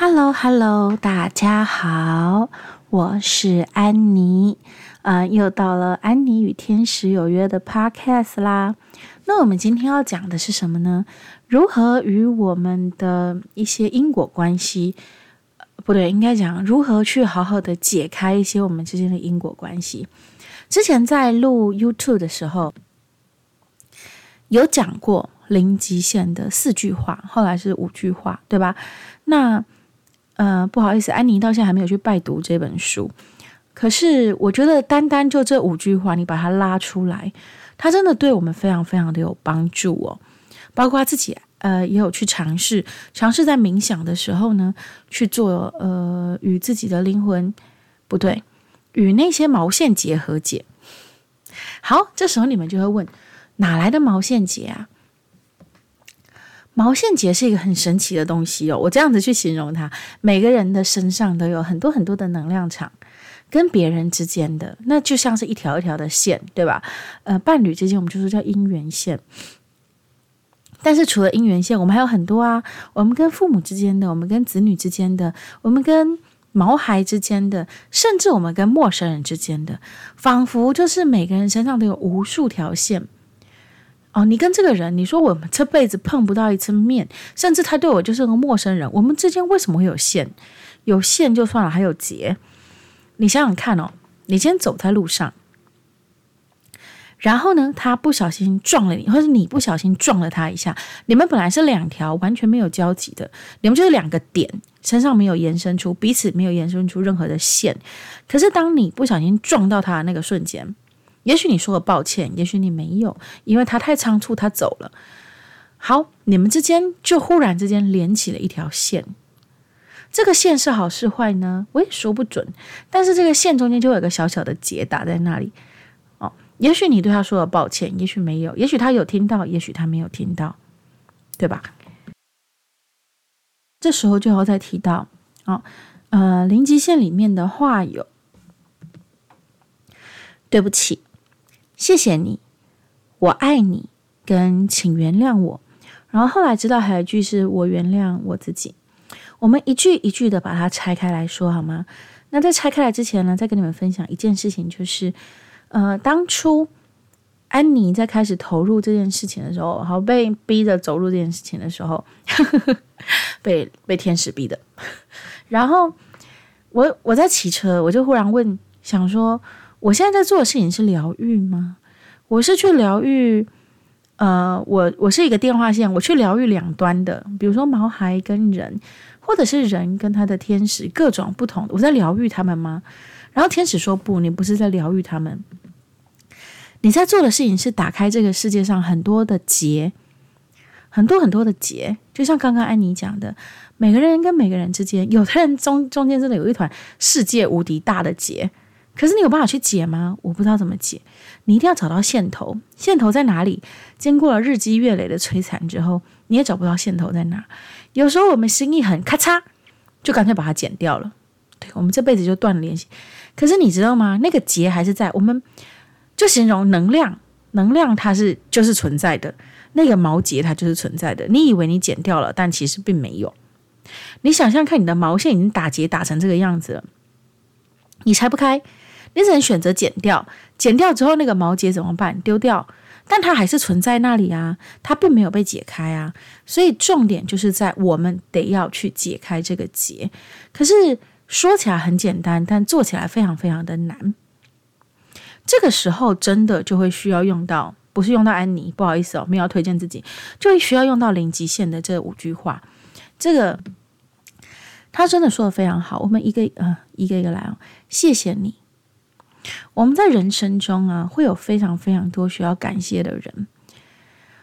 Hello，Hello，大家好，我是安妮，呃，又到了安妮与天使有约的 Podcast 啦。那我们今天要讲的是什么呢？如何与我们的一些因果关系，不对，应该讲如何去好好的解开一些我们之间的因果关系。之前在录 YouTube 的时候，有讲过零极限的四句话，后来是五句话，对吧？那呃，不好意思，安妮到现在还没有去拜读这本书。可是我觉得，单单就这五句话，你把它拉出来，它真的对我们非常非常的有帮助哦。包括自己呃，也有去尝试，尝试在冥想的时候呢，去做呃，与自己的灵魂不对，与那些毛线结和解。好，这时候你们就会问，哪来的毛线结啊？毛线结是一个很神奇的东西哦，我这样子去形容它，每个人的身上都有很多很多的能量场，跟别人之间的那就像是一条一条的线，对吧？呃，伴侣之间我们就说叫姻缘线，但是除了姻缘线，我们还有很多啊，我们跟父母之间的，我们跟子女之间的，我们跟毛孩之间的，甚至我们跟陌生人之间的，仿佛就是每个人身上都有无数条线。哦，你跟这个人，你说我们这辈子碰不到一次面，甚至他对我就是个陌生人，我们之间为什么会有线？有线就算了，还有结。你想想看哦，你今天走在路上，然后呢，他不小心撞了你，或者你不小心撞了他一下，你们本来是两条完全没有交集的，你们就是两个点，身上没有延伸出彼此没有延伸出任何的线。可是当你不小心撞到他的那个瞬间，也许你说了抱歉，也许你没有，因为他太仓促，他走了。好，你们之间就忽然之间连起了一条线。这个线是好是坏呢？我也说不准。但是这个线中间就有个小小的结打在那里。哦，也许你对他说了抱歉，也许没有，也许他有听到，也许他没有听到，对吧？这时候就要再提到，哦，呃，零极限里面的话有，对不起。谢谢你，我爱你，跟请原谅我。然后后来知道还有一句是我原谅我自己。我们一句一句的把它拆开来说好吗？那在拆开来之前呢，再跟你们分享一件事情，就是呃，当初安妮在开始投入这件事情的时候，好被逼着走入这件事情的时候，被被天使逼的。然后我我在骑车，我就忽然问，想说。我现在在做的事情是疗愈吗？我是去疗愈，呃，我我是一个电话线，我去疗愈两端的，比如说毛孩跟人，或者是人跟他的天使，各种不同的，我在疗愈他们吗？然后天使说不，你不是在疗愈他们，你在做的事情是打开这个世界上很多的结，很多很多的结，就像刚刚安妮讲的，每个人跟每个人之间，有的人中中间真的有一团世界无敌大的结。可是你有办法去解吗？我不知道怎么解。你一定要找到线头，线头在哪里？经过了日积月累的摧残之后，你也找不到线头在哪。有时候我们心一横，咔嚓，就干脆把它剪掉了。对，我们这辈子就断了联系。可是你知道吗？那个结还是在。我们就形容能量，能量它是就是存在的。那个毛结它就是存在的。你以为你剪掉了，但其实并没有。你想象看，你的毛线已经打结打成这个样子了，你拆不开。你只能选择剪掉，剪掉之后那个毛结怎么办？丢掉，但它还是存在那里啊，它并没有被解开啊。所以重点就是在我们得要去解开这个结。可是说起来很简单，但做起来非常非常的难。这个时候真的就会需要用到，不是用到安妮，不好意思哦，没有要推荐自己，就需要用到零极限的这五句话。这个他真的说的非常好，我们一个呃一个一个来哦，谢谢你。我们在人生中啊，会有非常非常多需要感谢的人。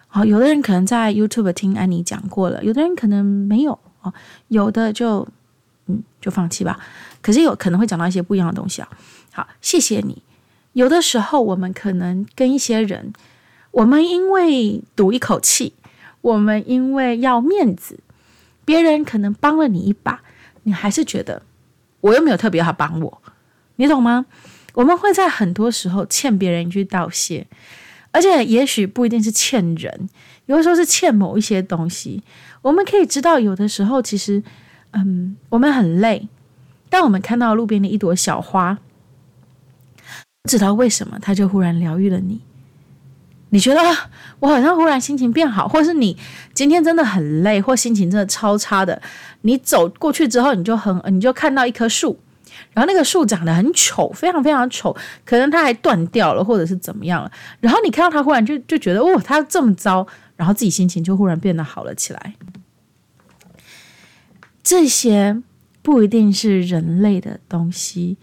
好，有的人可能在 YouTube 听安妮讲过了，有的人可能没有哦，有的就嗯就放弃吧。可是有可能会讲到一些不一样的东西啊。好，谢谢你。有的时候我们可能跟一些人，我们因为赌一口气，我们因为要面子，别人可能帮了你一把，你还是觉得我又没有特别好帮我，你懂吗？我们会在很多时候欠别人一句道谢，而且也许不一定是欠人，有的时候是欠某一些东西。我们可以知道，有的时候其实，嗯，我们很累，当我们看到路边的一朵小花，不知道为什么，它就忽然疗愈了你。你觉得我好像忽然心情变好，或是你今天真的很累，或心情真的超差的，你走过去之后，你就很，你就看到一棵树，然后那个树长得很丑，非常非常丑，可能它还断掉了，或者是怎么样了。然后你看到它，忽然就就觉得哦，它这么糟，然后自己心情就忽然变得好了起来。这些不一定是人类的东西。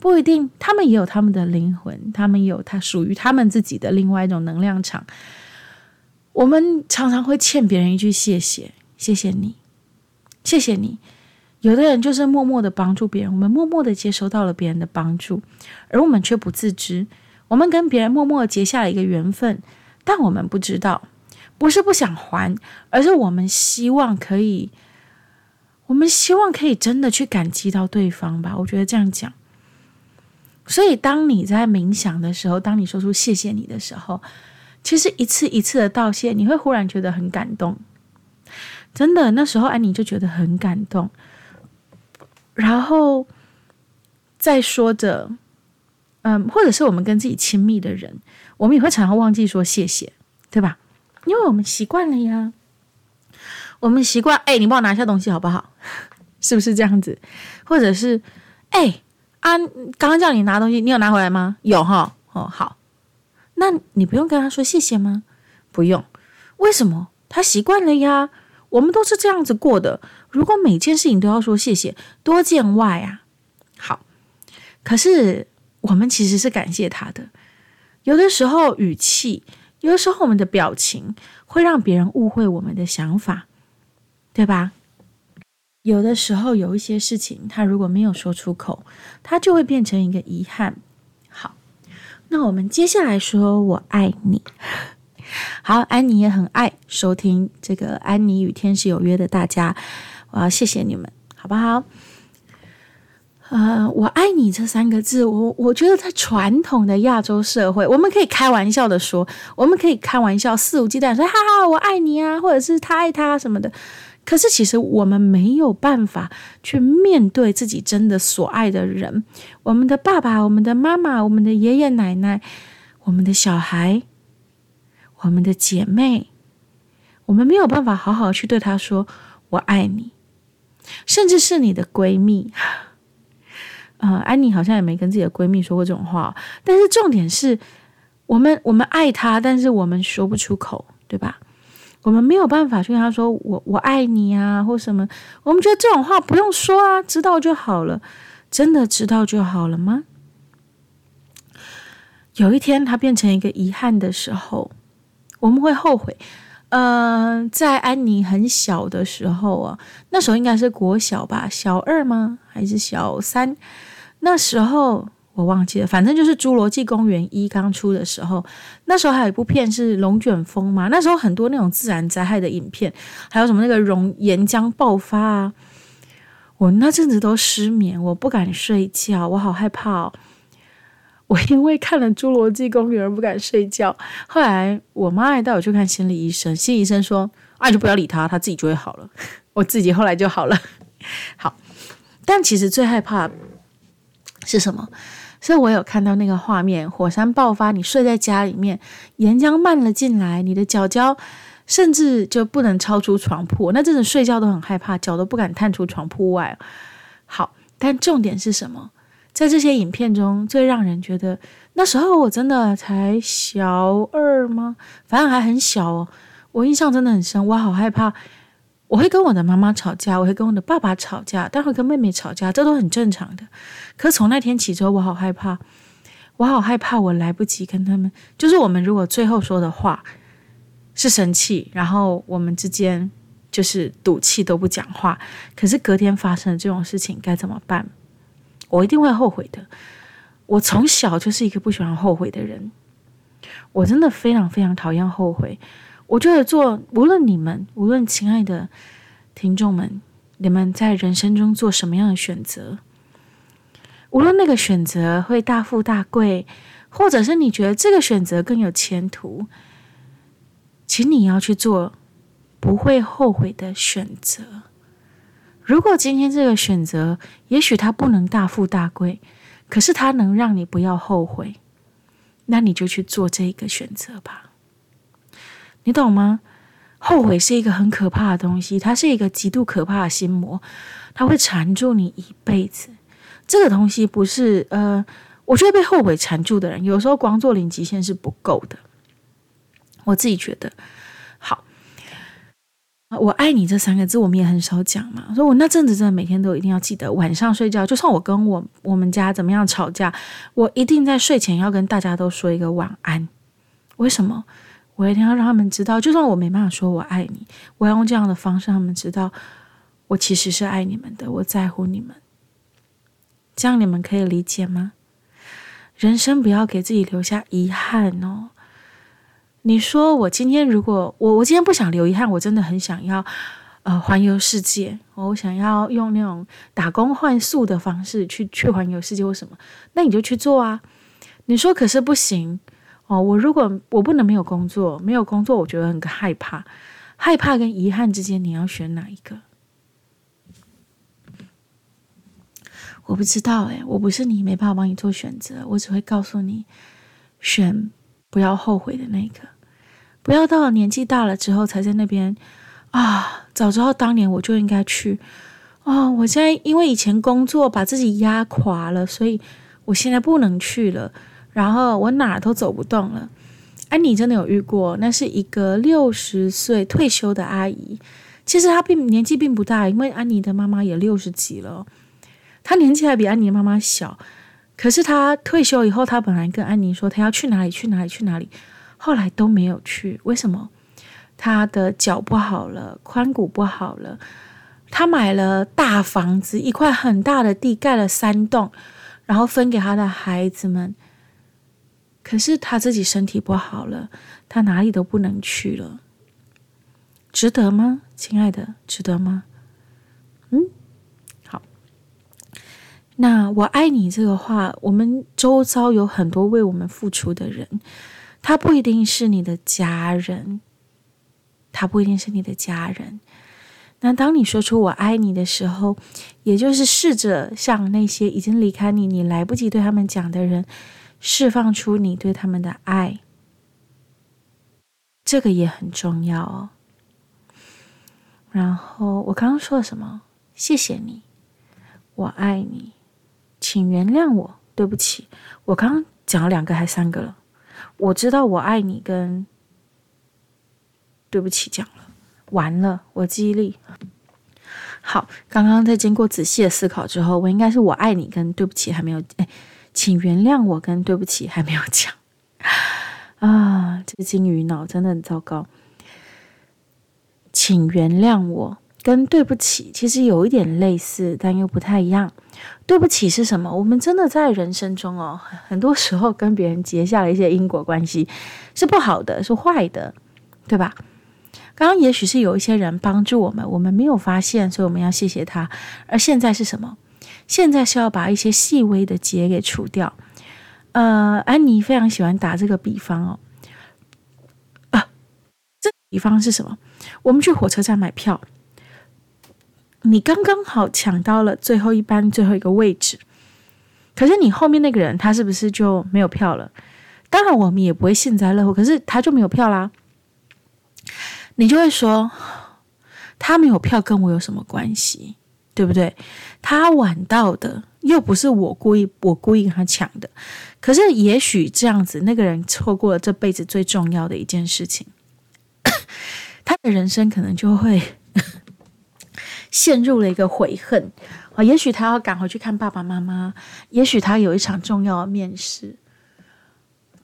不一定，他们也有他们的灵魂，他们有他属于他们自己的另外一种能量场。我们常常会欠别人一句谢谢，谢谢你，谢谢你。有的人就是默默的帮助别人，我们默默的接收到了别人的帮助，而我们却不自知。我们跟别人默默结下了一个缘分，但我们不知道，不是不想还，而是我们希望可以，我们希望可以真的去感激到对方吧。我觉得这样讲。所以，当你在冥想的时候，当你说出“谢谢你”的时候，其实一次一次的道谢，你会忽然觉得很感动。真的，那时候安妮就觉得很感动。然后再说着，嗯，或者是我们跟自己亲密的人，我们也会常常忘记说谢谢，对吧？因为我们习惯了呀。我们习惯，哎，你帮我拿一下东西好不好？是不是这样子？或者是，哎。啊，刚刚叫你拿东西，你有拿回来吗？有哈，哦，好，那你不用跟他说谢谢吗？不用，为什么？他习惯了呀。我们都是这样子过的。如果每件事情都要说谢谢，多见外啊。好，可是我们其实是感谢他的。有的时候语气，有的时候我们的表情会让别人误会我们的想法，对吧？有的时候有一些事情，他如果没有说出口，他就会变成一个遗憾。好，那我们接下来说“我爱你”。好，安妮也很爱收听这个《安妮与天使有约》的大家，我要谢谢你们，好不好？呃，“我爱你”这三个字，我我觉得在传统的亚洲社会，我们可以开玩笑的说，我们可以开玩笑肆无忌惮说“哈哈，我爱你啊”，或者是他爱他什么的。可是，其实我们没有办法去面对自己真的所爱的人，我们的爸爸、我们的妈妈、我们的爷爷奶奶、我们的小孩、我们的姐妹，我们没有办法好好去对她说“我爱你”，甚至是你的闺蜜。呃，安妮好像也没跟自己的闺蜜说过这种话，但是重点是我们我们爱她，但是我们说不出口，对吧？我们没有办法去跟她说“我我爱你啊”或什么，我们觉得这种话不用说啊，知道就好了。真的知道就好了吗？有一天，它变成一个遗憾的时候，我们会后悔。嗯、呃，在安妮很小的时候啊，那时候应该是国小吧，小二吗？还是小三？那时候。我忘记了，反正就是《侏罗纪公园一》刚出的时候，那时候还有一部片是龙卷风嘛。那时候很多那种自然灾害的影片，还有什么那个熔岩浆爆发啊，我那阵子都失眠，我不敢睡觉，我好害怕哦。我因为看了《侏罗纪公园》而不敢睡觉。后来我妈还带我去看心理医生，心理医生说：“啊，就不要理他，他自己就会好了。”我自己后来就好了。好，但其实最害怕是什么？所以我有看到那个画面，火山爆发，你睡在家里面，岩浆漫了进来，你的脚脚甚至就不能超出床铺，那真的睡觉都很害怕，脚都不敢探出床铺外。好，但重点是什么？在这些影片中，最让人觉得那时候我真的才小二吗？反正还很小哦，我印象真的很深，我好害怕。我会跟我的妈妈吵架，我会跟我的爸爸吵架，但会跟妹妹吵架，这都很正常的。可从那天起之后，我好害怕，我好害怕，我来不及跟他们。就是我们如果最后说的话是生气，然后我们之间就是赌气都不讲话，可是隔天发生这种事情该怎么办？我一定会后悔的。我从小就是一个不喜欢后悔的人，我真的非常非常讨厌后悔。我觉得做，无论你们，无论亲爱的听众们，你们在人生中做什么样的选择，无论那个选择会大富大贵，或者是你觉得这个选择更有前途，请你要去做不会后悔的选择。如果今天这个选择，也许它不能大富大贵，可是它能让你不要后悔，那你就去做这个选择吧。你懂吗？后悔是一个很可怕的东西，它是一个极度可怕的心魔，它会缠住你一辈子。这个东西不是呃，我觉得被后悔缠住的人，有时候光做零极限是不够的。我自己觉得，我爱你这三个字，我们也很少讲嘛。所以我那阵子真的每天都一定要记得，晚上睡觉，就算我跟我我们家怎么样吵架，我一定在睡前要跟大家都说一个晚安。为什么？我一定要让他们知道，就算我没办法说我爱你，我要用这样的方式让他们知道，我其实是爱你们的，我在乎你们。这样你们可以理解吗？人生不要给自己留下遗憾哦。你说我今天如果我我今天不想留遗憾，我真的很想要呃环游世界，我想要用那种打工换宿的方式去去环游世界或什么，那你就去做啊。你说可是不行。哦，我如果我不能没有工作，没有工作，我觉得很害怕，害怕跟遗憾之间，你要选哪一个？我不知道诶，我不是你，没办法帮你做选择，我只会告诉你，选不要后悔的那个，不要到了年纪大了之后才在那边啊，早知道当年我就应该去哦，我现在因为以前工作把自己压垮了，所以我现在不能去了。然后我哪儿都走不动了。安妮真的有遇过，那是一个六十岁退休的阿姨。其实她并年纪并不大，因为安妮的妈妈也六十几了。她年纪还比安妮的妈妈小。可是她退休以后，她本来跟安妮说她要去哪里去哪里去哪里，后来都没有去。为什么？他的脚不好了，髋骨不好了。他买了大房子，一块很大的地，盖了三栋，然后分给他的孩子们。可是他自己身体不好了，他哪里都不能去了，值得吗，亲爱的？值得吗？嗯，好。那我爱你这个话，我们周遭有很多为我们付出的人，他不一定是你的家人，他不一定是你的家人。那当你说出“我爱你”的时候，也就是试着向那些已经离开你、你来不及对他们讲的人。释放出你对他们的爱，这个也很重要哦。然后我刚刚说了什么？谢谢你，我爱你，请原谅我，对不起。我刚刚讲了两个还三个了。我知道我爱你跟对不起讲了，完了，我记忆力好。刚刚在经过仔细的思考之后，我应该是我爱你跟对不起还没有哎。请原谅我，跟对不起还没有讲啊，这个金鱼脑真的很糟糕。请原谅我，跟对不起其实有一点类似，但又不太一样。对不起是什么？我们真的在人生中哦，很多时候跟别人结下了一些因果关系，是不好的，是坏的，对吧？刚刚也许是有一些人帮助我们，我们没有发现，所以我们要谢谢他。而现在是什么？现在是要把一些细微的结给除掉。呃，安妮非常喜欢打这个比方哦。啊，这比方是什么？我们去火车站买票，你刚刚好抢到了最后一班最后一个位置，可是你后面那个人他是不是就没有票了？当然我们也不会幸灾乐祸，可是他就没有票啦。你就会说，他没有票跟我有什么关系？对不对？他晚到的又不是我故意，我故意跟他抢的。可是也许这样子，那个人错过了这辈子最重要的一件事情，他的人生可能就会陷入了一个悔恨啊。也许他要赶回去看爸爸妈妈，也许他有一场重要的面试。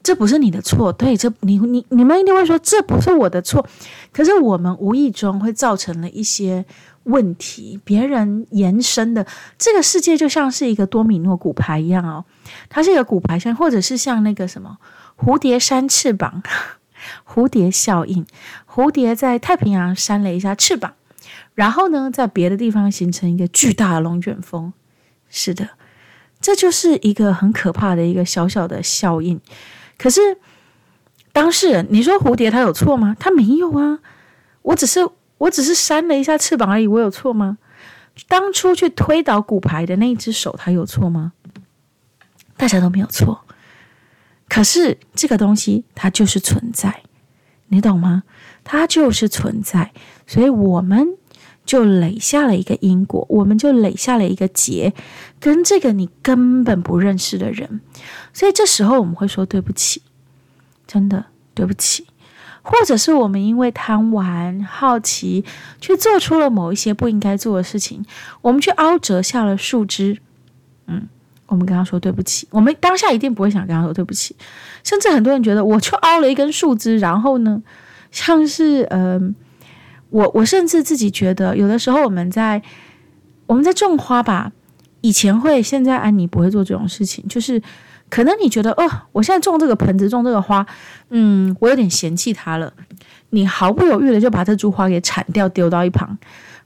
这不是你的错，对，这你你你们一定会说这不是我的错。可是我们无意中会造成了一些。问题，别人延伸的这个世界就像是一个多米诺骨牌一样哦，它是一个骨牌像，或者是像那个什么蝴蝶扇翅膀，蝴蝶效应，蝴蝶在太平洋扇了一下翅膀，然后呢，在别的地方形成一个巨大的龙卷风。是的，这就是一个很可怕的一个小小的效应。可是当事人，你说蝴蝶它有错吗？它没有啊，我只是。我只是扇了一下翅膀而已，我有错吗？当初去推倒骨牌的那一只手，它有错吗？大家都没有错。可是这个东西它就是存在，你懂吗？它就是存在，所以我们就垒下了一个因果，我们就垒下了一个结，跟这个你根本不认识的人。所以这时候我们会说对不起，真的对不起。或者是我们因为贪玩、好奇，去做出了某一些不应该做的事情，我们去凹折下了树枝。嗯，我们跟他说对不起。我们当下一定不会想跟他说对不起，甚至很多人觉得，我就凹了一根树枝，然后呢，像是嗯、我我甚至自己觉得，有的时候我们在我们在种花吧，以前会，现在安妮不会做这种事情，就是。可能你觉得哦，我现在种这个盆子，种这个花，嗯，我有点嫌弃它了。你毫不犹豫的就把这株花给铲掉，丢到一旁，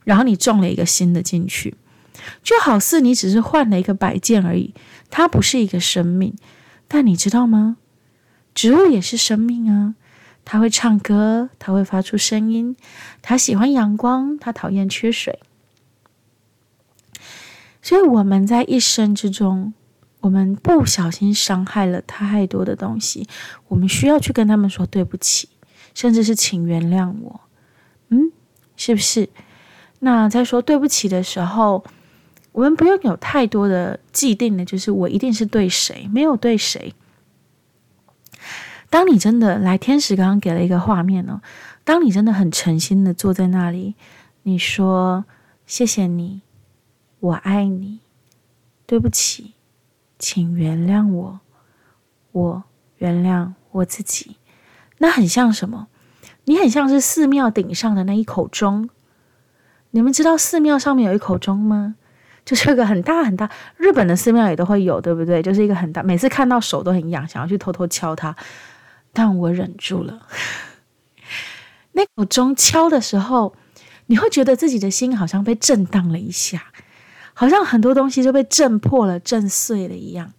然后你种了一个新的进去，就好似你只是换了一个摆件而已，它不是一个生命。但你知道吗？植物也是生命啊，他会唱歌，他会发出声音，他喜欢阳光，他讨厌缺水。所以我们在一生之中。我们不小心伤害了太多的东西，我们需要去跟他们说对不起，甚至是请原谅我，嗯，是不是？那在说对不起的时候，我们不用有太多的既定的，就是我一定是对谁，没有对谁。当你真的来，天使刚刚给了一个画面哦，当你真的很诚心的坐在那里，你说谢谢你，我爱你，对不起。请原谅我，我原谅我自己。那很像什么？你很像是寺庙顶上的那一口钟。你们知道寺庙上面有一口钟吗？就是个很大很大，日本的寺庙也都会有，对不对？就是一个很大，每次看到手都很痒，想要去偷偷敲它，但我忍住了。那口钟敲的时候，你会觉得自己的心好像被震荡了一下。好像很多东西就被震破了、震碎了一样。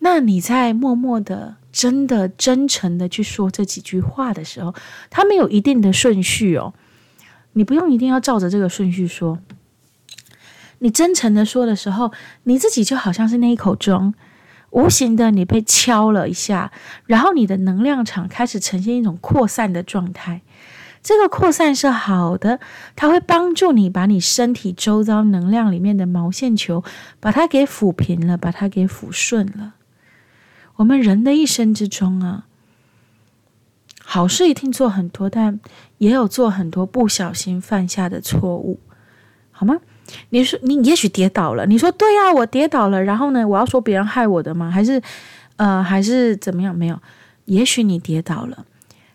那你在默默的、真的、真诚的去说这几句话的时候，它没有一定的顺序哦。你不用一定要照着这个顺序说。你真诚的说的时候，你自己就好像是那一口钟，无形的你被敲了一下，然后你的能量场开始呈现一种扩散的状态。这个扩散是好的，它会帮助你把你身体周遭能量里面的毛线球，把它给抚平了，把它给抚顺了。我们人的一生之中啊，好事一定做很多，但也有做很多不小心犯下的错误，好吗？你说你也许跌倒了，你说对呀，我跌倒了，然后呢，我要说别人害我的吗？还是呃，还是怎么样？没有，也许你跌倒了。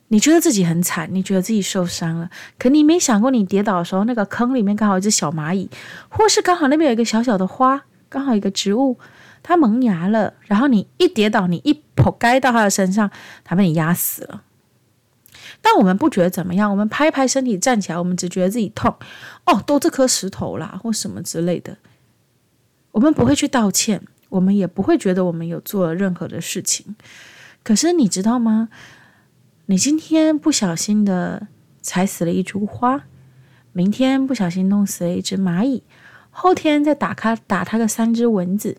你觉得自己很惨，你觉得自己受伤了，可你没想过，你跌倒的时候，那个坑里面刚好一只小蚂蚁，或是刚好那边有一个小小的花，刚好一个植物，它萌芽了，然后你一跌倒，你一扑盖到它的身上，它被你压死了。但我们不觉得怎么样，我们拍拍身体站起来，我们只觉得自己痛，哦，都这颗石头啦，或什么之类的，我们不会去道歉，我们也不会觉得我们有做了任何的事情。可是你知道吗？你今天不小心的踩死了一株花，明天不小心弄死了一只蚂蚁，后天再打它打它个三只蚊子，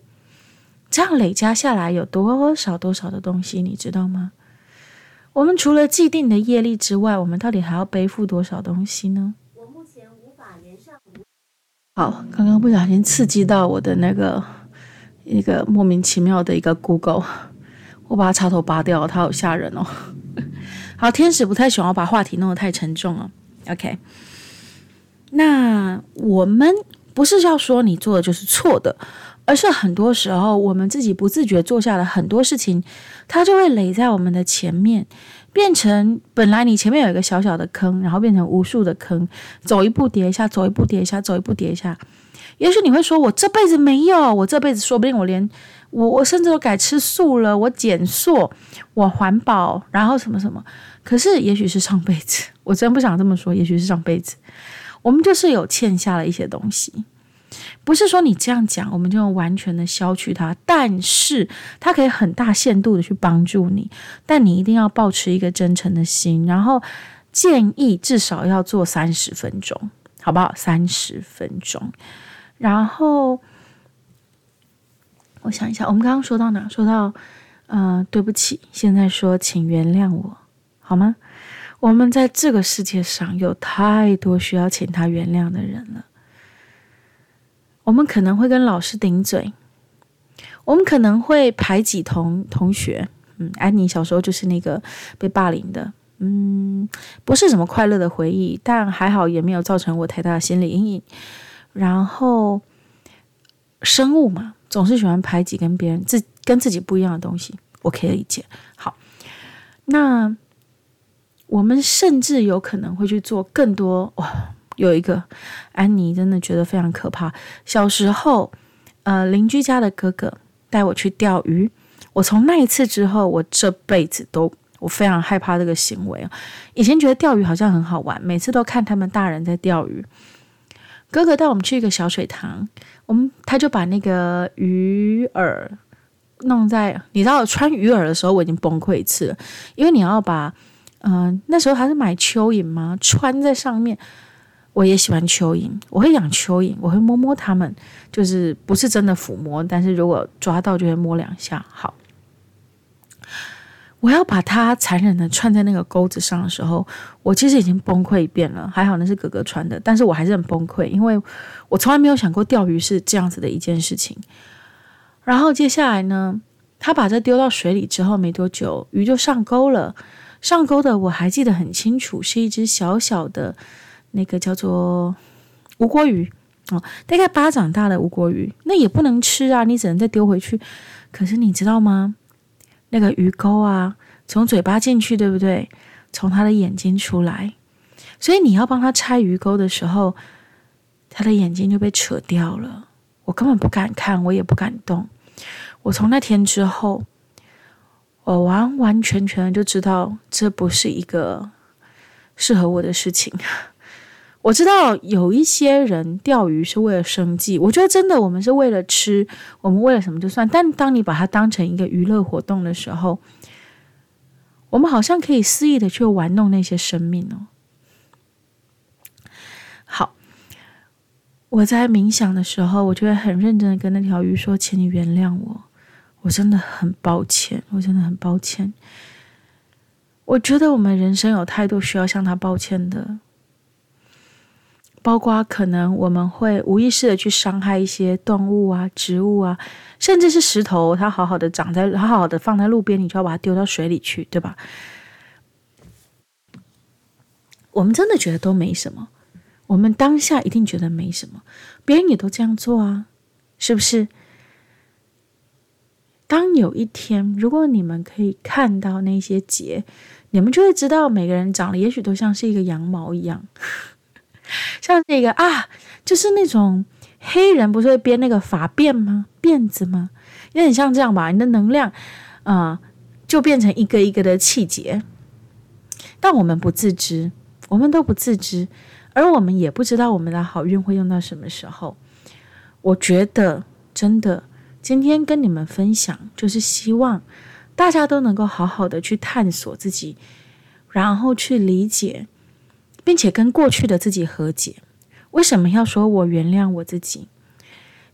这样累加下来有多少多少的东西，你知道吗？我们除了既定的业力之外，我们到底还要背负多少东西呢？我目前无法连上。好，刚刚不小心刺激到我的那个一个莫名其妙的一个 Google，我把它插头拔掉，它好吓人哦。好，天使不太喜欢把话题弄得太沉重了。OK，那我们不是要说你做的就是错的，而是很多时候我们自己不自觉做下的很多事情，它就会垒在我们的前面，变成本来你前面有一个小小的坑，然后变成无数的坑，走一步跌一下，走一步跌一下，走一步跌一下。也许你会说，我这辈子没有，我这辈子说不定我连。我我甚至都改吃素了，我减塑，我环保，然后什么什么。可是也许是上辈子，我真不想这么说。也许是上辈子，我们就是有欠下了一些东西。不是说你这样讲，我们就完全的消去它，但是它可以很大限度的去帮助你。但你一定要保持一个真诚的心，然后建议至少要做三十分钟。好不好？三十分钟。然后我想一下，我们刚刚说到哪？说到，呃，对不起，现在说，请原谅我，好吗？我们在这个世界上有太多需要请他原谅的人了。我们可能会跟老师顶嘴，我们可能会排挤同同学。嗯，安妮小时候就是那个被霸凌的，嗯，不是什么快乐的回忆，但还好也没有造成我太大的心理阴影。然后，生物嘛，总是喜欢排挤跟别人自跟自己不一样的东西，我可以理解。好，那我们甚至有可能会去做更多。哇，有一个安妮真的觉得非常可怕。小时候，呃，邻居家的哥哥带我去钓鱼，我从那一次之后，我这辈子都我非常害怕这个行为。以前觉得钓鱼好像很好玩，每次都看他们大人在钓鱼。哥哥带我们去一个小水塘，我们他就把那个鱼饵弄在，你知道穿鱼饵的时候我已经崩溃一次了，因为你要把，嗯、那时候还是买蚯蚓吗？穿在上面，我也喜欢蚯蚓，我会养蚯蚓，我会摸摸它们，就是不是真的抚摸，但是如果抓到就会摸两下，好。我要把它残忍的串在那个钩子上的时候，我其实已经崩溃一遍了。还好那是哥哥穿的，但是我还是很崩溃，因为我从来没有想过钓鱼是这样子的一件事情。然后接下来呢，他把这丢到水里之后没多久，鱼就上钩了。上钩的我还记得很清楚，是一只小小的那个叫做吴郭鱼哦，大概巴掌大的吴郭鱼。那也不能吃啊，你只能再丢回去。可是你知道吗？那个鱼钩啊，从嘴巴进去，对不对？从他的眼睛出来，所以你要帮他拆鱼钩的时候，他的眼睛就被扯掉了。我根本不敢看，我也不敢动。我从那天之后，我完完全全就知道这不是一个适合我的事情。我知道有一些人钓鱼是为了生计，我觉得真的，我们是为了吃，我们为了什么就算。但当你把它当成一个娱乐活动的时候，我们好像可以肆意的去玩弄那些生命哦。好，我在冥想的时候，我就会很认真的跟那条鱼说：“请你原谅我，我真的很抱歉，我真的很抱歉。”我觉得我们人生有太多需要向他抱歉的。包括可能我们会无意识的去伤害一些动物啊、植物啊，甚至是石头，它好好的长在，好好的放在路边，你就要把它丢到水里去，对吧？我们真的觉得都没什么，我们当下一定觉得没什么，别人也都这样做啊，是不是？当有一天，如果你们可以看到那些结，你们就会知道每个人长得也许都像是一个羊毛一样。像那个啊，就是那种黑人不是会编那个发辫吗？辫子吗？有点像这样吧。你的能量啊、就变成一个一个的气节，但我们不自知，我们都不自知，而我们也不知道我们的好运会用到什么时候。我觉得真的，今天跟你们分享，就是希望大家都能够好好的去探索自己，然后去理解。并且跟过去的自己和解。为什么要说我原谅我自己？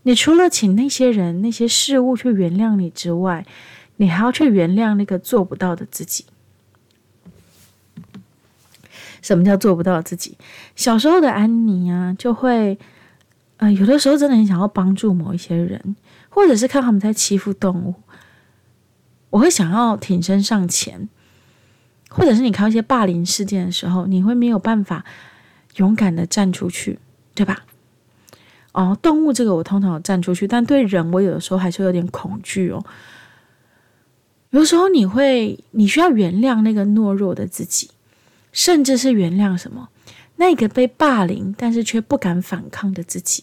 你除了请那些人、那些事物去原谅你之外，你还要去原谅那个做不到的自己。什么叫做不到自己？小时候的安妮啊，就会，呃，有的时候真的很想要帮助某一些人，或者是看他们在欺负动物，我会想要挺身上前。或者是你看到一些霸凌事件的时候，你会没有办法勇敢的站出去，对吧？哦，动物这个我通常有站出去，但对人我有的时候还是有点恐惧哦。有时候你会，你需要原谅那个懦弱的自己，甚至是原谅什么？那个被霸凌但是却不敢反抗的自己。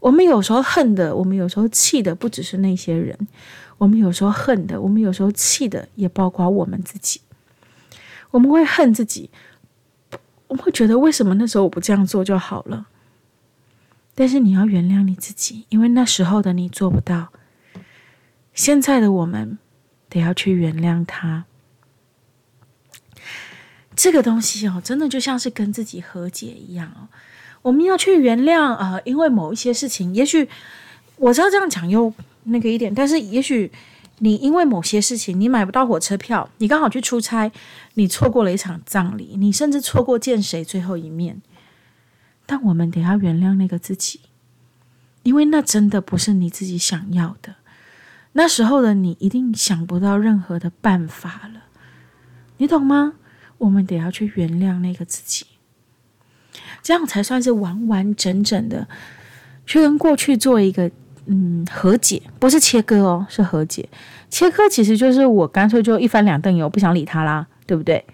我们有时候恨的，我们有时候气的，不只是那些人；我们有时候恨的，我们有时候气的，也包括我们自己。我们会恨自己，我们会觉得为什么那时候我不这样做就好了？但是你要原谅你自己，因为那时候的你做不到。现在的我们得要去原谅他。这个东西哦，真的就像是跟自己和解一样哦。我们要去原谅啊、呃，因为某一些事情，也许我知道这样讲又那个一点，但是也许你因为某些事情，你买不到火车票，你刚好去出差，你错过了一场葬礼，你甚至错过见谁最后一面。但我们得要原谅那个自己，因为那真的不是你自己想要的。那时候的你一定想不到任何的办法了，你懂吗？我们得要去原谅那个自己，这样才算是完完整整的去跟过去做一个嗯和解，不是切割哦，是和解。切割其实就是我干脆就一翻两瞪眼，我不想理他啦，对不对？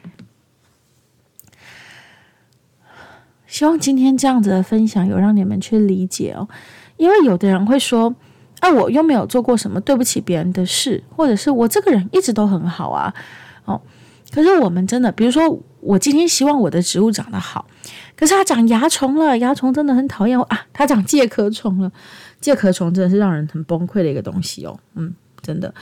希望今天这样子的分享有让你们去理解哦，因为有的人会说。啊，我又没有做过什么对不起别人的事，或者是我这个人一直都很好啊，哦，可是我们真的，比如说我今天希望我的植物长得好，可是它长蚜虫了，蚜虫真的很讨厌啊，它长介壳虫了，介壳虫真的是让人很崩溃的一个东西哦，嗯，真的。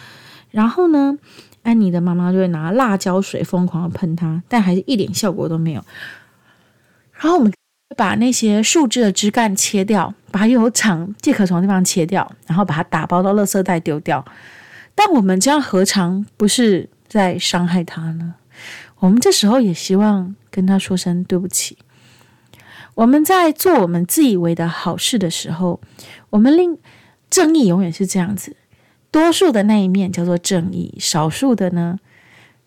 然后呢，安妮的妈妈就会拿辣椒水疯狂的喷它，但还是一点效果都没有。然后我们。把那些树枝的枝干切掉，把有长介壳虫的地方切掉，然后把它打包到垃圾袋丢掉。但我们这样何尝不是在伤害它呢？我们这时候也希望跟他说声对不起。我们在做我们自以为的好事的时候，我们令正义永远是这样子，多数的那一面叫做正义，少数的呢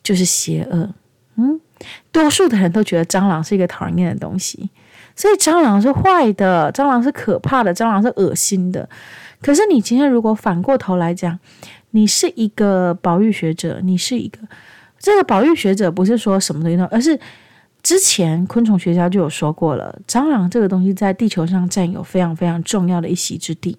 就是邪恶。嗯，多数的人都觉得蟑螂是一个讨厌的东西。所以蟑螂是坏的，蟑螂是可怕的，蟑螂是恶心的。可是你今天如果反过头来讲，你是一个保育学者，你是一个这个保育学者，不是说什么东西都，而是之前昆虫学家就有说过了，蟑螂这个东西在地球上占有非常非常重要的一席之地。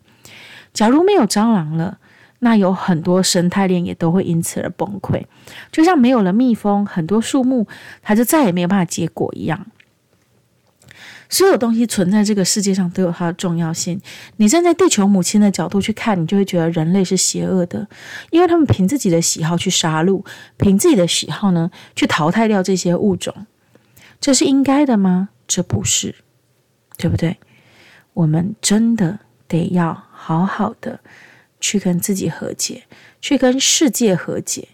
假如没有蟑螂了，那有很多生态链也都会因此而崩溃，就像没有了蜜蜂，很多树木它就再也没有办法结果一样。所有东西存在这个世界上都有它的重要性。你站在地球母亲的角度去看，你就会觉得人类是邪恶的，因为他们凭自己的喜好去杀戮，凭自己的喜好呢去淘汰掉这些物种。这是应该的吗？这不是，对不对？我们真的得要好好的去跟自己和解，去跟世界和解，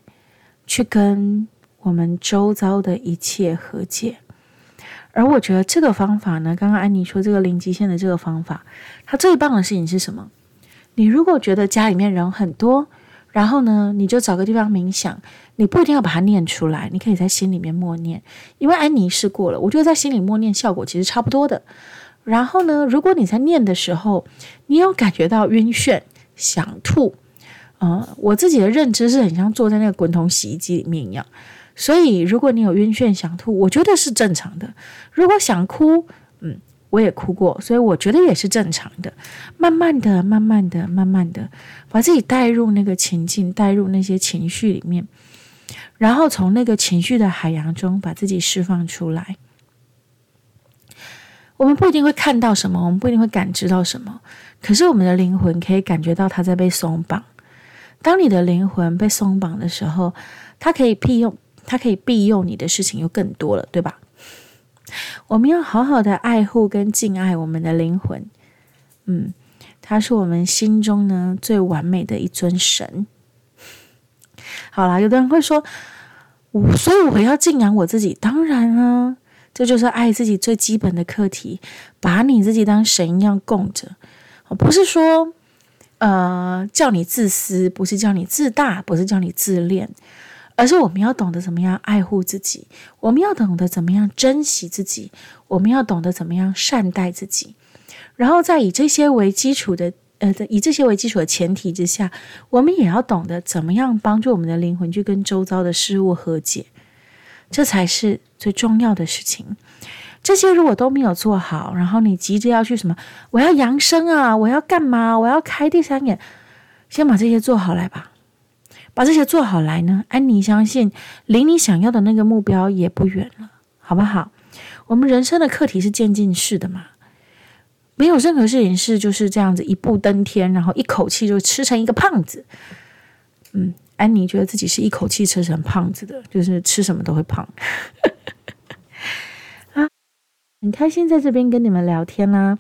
去跟我们周遭的一切和解。而我觉得这个方法呢，刚刚安妮说这个零极限的这个方法，它最棒的事情是什么？你如果觉得家里面人很多，然后呢，你就找个地方冥想，你不一定要把它念出来，你可以在心里面默念，因为安妮试过了，我觉得在心里默念效果其实差不多的。然后呢，如果你在念的时候，你有感觉到晕眩、想吐，啊、呃，我自己的认知是很像坐在那个滚筒洗衣机里面一样。所以，如果你有晕眩、想吐，我觉得是正常的。如果想哭，嗯，我也哭过，所以我觉得也是正常的。慢慢的、慢慢的、慢慢的，把自己带入那个情境，带入那些情绪里面，然后从那个情绪的海洋中把自己释放出来。我们不一定会看到什么，我们不一定会感知到什么，可是我们的灵魂可以感觉到它在被松绑。当你的灵魂被松绑的时候，它可以庇佑。它可以庇佑你的事情又更多了，对吧？我们要好好的爱护跟敬爱我们的灵魂，嗯，它是我们心中呢最完美的一尊神。好啦，有的人会说，我所以我要敬仰我自己，当然啊，这就是爱自己最基本的课题，把你自己当神一样供着，不是说呃叫你自私，不是叫你自大，不是叫你自恋。而是我们要懂得怎么样爱护自己，我们要懂得怎么样珍惜自己，我们要懂得怎么样善待自己，然后在以这些为基础的，呃，以这些为基础的前提之下，我们也要懂得怎么样帮助我们的灵魂去跟周遭的事物和解，这才是最重要的事情。这些如果都没有做好，然后你急着要去什么，我要扬升啊，我要干嘛，我要开第三眼，先把这些做好来吧。把这些做好来呢，安妮相信离你想要的那个目标也不远了，好不好？我们人生的课题是渐进式的嘛，没有任何事情是就是这样子一步登天，然后一口气就吃成一个胖子。嗯，安妮觉得自己是一口气吃成胖子的，就是吃什么都会胖。啊，很开心在这边跟你们聊天啦。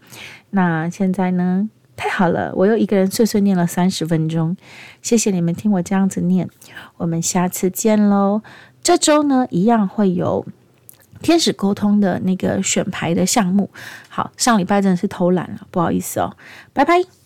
那现在呢，太好了，我又一个人碎碎念了三十分钟，谢谢你们听我这样子念。我们下次见喽。这周呢，一样会有天使沟通的那个选牌的项目。好，上礼拜真的是偷懒了，不好意思哦，拜拜。